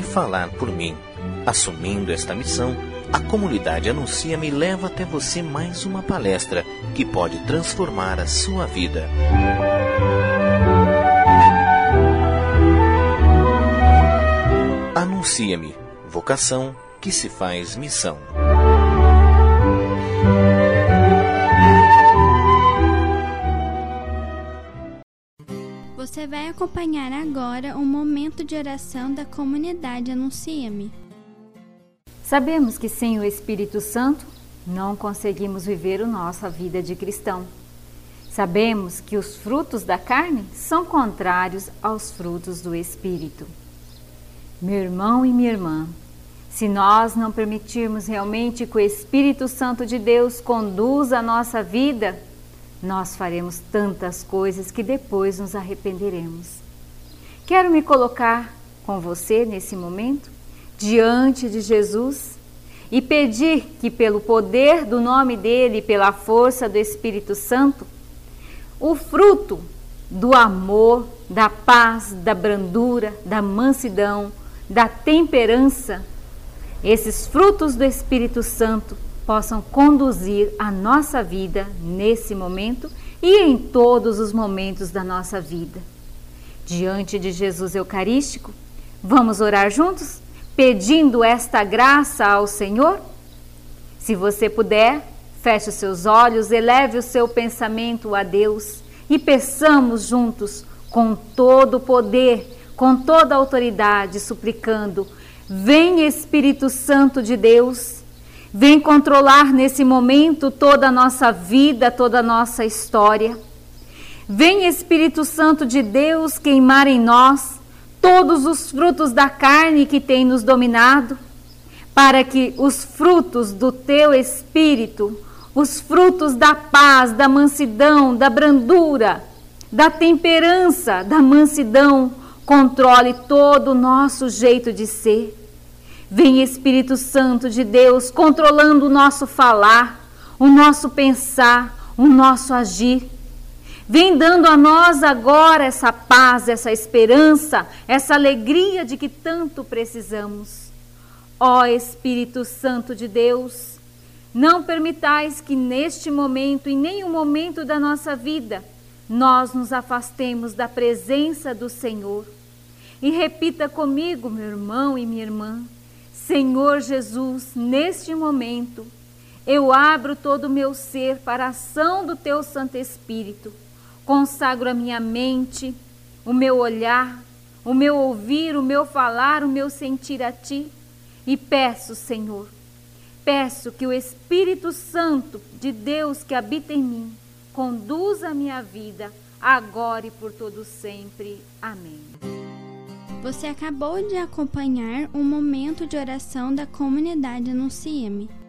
falar por mim. Assumindo esta missão, a comunidade Anuncia-me leva até você mais uma palestra que pode transformar a sua vida. Anuncia-me, vocação que se faz missão. Você vai acompanhar agora um momento de oração da comunidade Anuncia-me. Sabemos que sem o Espírito Santo não conseguimos viver a nossa vida de cristão. Sabemos que os frutos da carne são contrários aos frutos do Espírito. Meu irmão e minha irmã, se nós não permitirmos realmente que o Espírito Santo de Deus conduza a nossa vida, nós faremos tantas coisas que depois nos arrependeremos. Quero me colocar com você nesse momento, diante de Jesus, e pedir que, pelo poder do nome dele e pela força do Espírito Santo, o fruto do amor, da paz, da brandura, da mansidão, da temperança, esses frutos do Espírito Santo possam conduzir a nossa vida nesse momento e em todos os momentos da nossa vida. Diante de Jesus Eucarístico, vamos orar juntos, pedindo esta graça ao Senhor? Se você puder, feche os seus olhos, eleve o seu pensamento a Deus e peçamos juntos, com todo o poder, com toda a autoridade, suplicando: Vem Espírito Santo de Deus Vem controlar nesse momento toda a nossa vida, toda a nossa história. Vem Espírito Santo de Deus queimar em nós todos os frutos da carne que tem nos dominado, para que os frutos do teu espírito, os frutos da paz, da mansidão, da brandura, da temperança, da mansidão, controle todo o nosso jeito de ser Vem Espírito Santo de Deus controlando o nosso falar, o nosso pensar, o nosso agir. Vem dando a nós agora essa paz, essa esperança, essa alegria de que tanto precisamos. Ó Espírito Santo de Deus, não permitais que neste momento, em nenhum momento da nossa vida, nós nos afastemos da presença do Senhor. E repita comigo, meu irmão e minha irmã. Senhor Jesus, neste momento, eu abro todo o meu ser para a ação do teu Santo Espírito. Consagro a minha mente, o meu olhar, o meu ouvir, o meu falar, o meu sentir a ti. E peço, Senhor, peço que o Espírito Santo de Deus que habita em mim conduza a minha vida agora e por todo sempre. Amém. Você acabou de acompanhar um momento de oração da comunidade Anuncia-me.